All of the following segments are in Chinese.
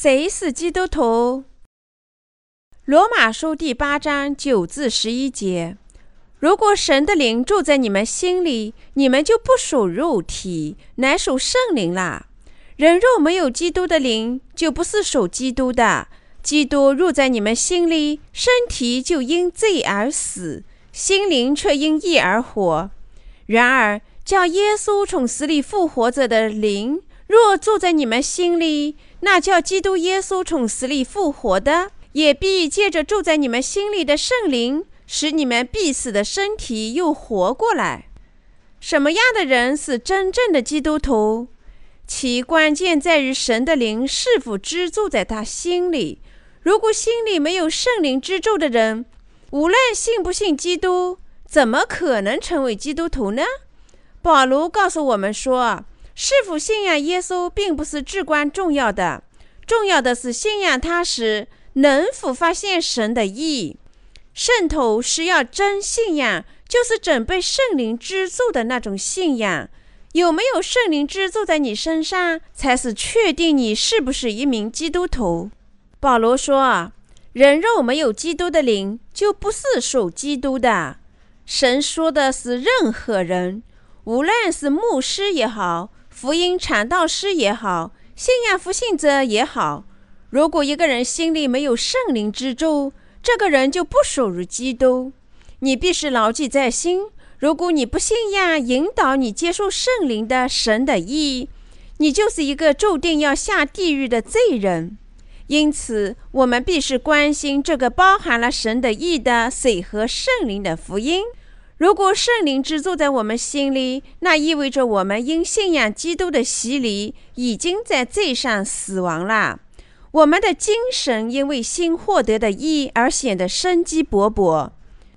谁是基督徒？罗马书第八章九至十一节：如果神的灵住在你们心里，你们就不属肉体，乃属圣灵了。人若没有基督的灵，就不是属基督的。基督入在你们心里，身体就因罪而死，心灵却因义而活。然而，叫耶稣从死里复活着的灵，若住在你们心里，那叫基督耶稣从死里复活的。也必借着住在你们心里的圣灵，使你们必死的身体又活过来。什么样的人是真正的基督徒？其关键在于神的灵是否居住在他心里。如果心里没有圣灵居住的人，无论信不信基督，怎么可能成为基督徒呢？保罗告诉我们说，是否信仰耶稣并不是至关重要的，重要的是信仰他时。能否发现神的义？圣徒是要真信仰，就是准备圣灵居住的那种信仰。有没有圣灵居住在你身上，才是确定你是不是一名基督徒。保罗说：“人若没有基督的灵，就不是属基督的。”神说的是任何人，无论是牧师也好，福音传道师也好，信仰复兴者也好。如果一个人心里没有圣灵居住，这个人就不属于基督。你必须牢记在心。如果你不信仰引导你接受圣灵的神的意，你就是一个注定要下地狱的罪人。因此，我们必须关心这个包含了神的意的水和圣灵的福音。如果圣灵居住在我们心里，那意味着我们因信仰基督的洗礼，已经在罪上死亡了。我们的精神因为新获得的义而显得生机勃勃。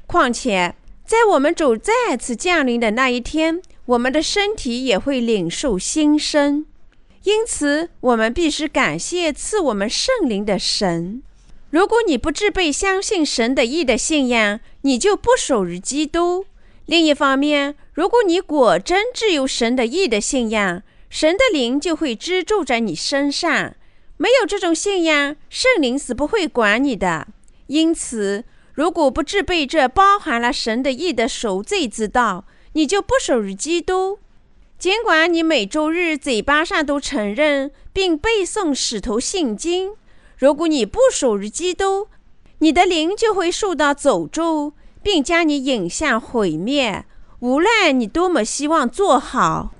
况且，在我们主再次降临的那一天，我们的身体也会领受新生。因此，我们必须感谢赐我们圣灵的神。如果你不具备相信神的义的信仰，你就不属于基督。另一方面，如果你果真具有神的意的信仰，神的灵就会居住在你身上。没有这种信仰，圣灵是不会管你的。因此，如果不具备这包含了神的意的赎罪之道，你就不属于基督。尽管你每周日嘴巴上都承认并背诵使徒信经，如果你不属于基督，你的灵就会受到诅咒，并将你引向毁灭。无论你多么希望做好。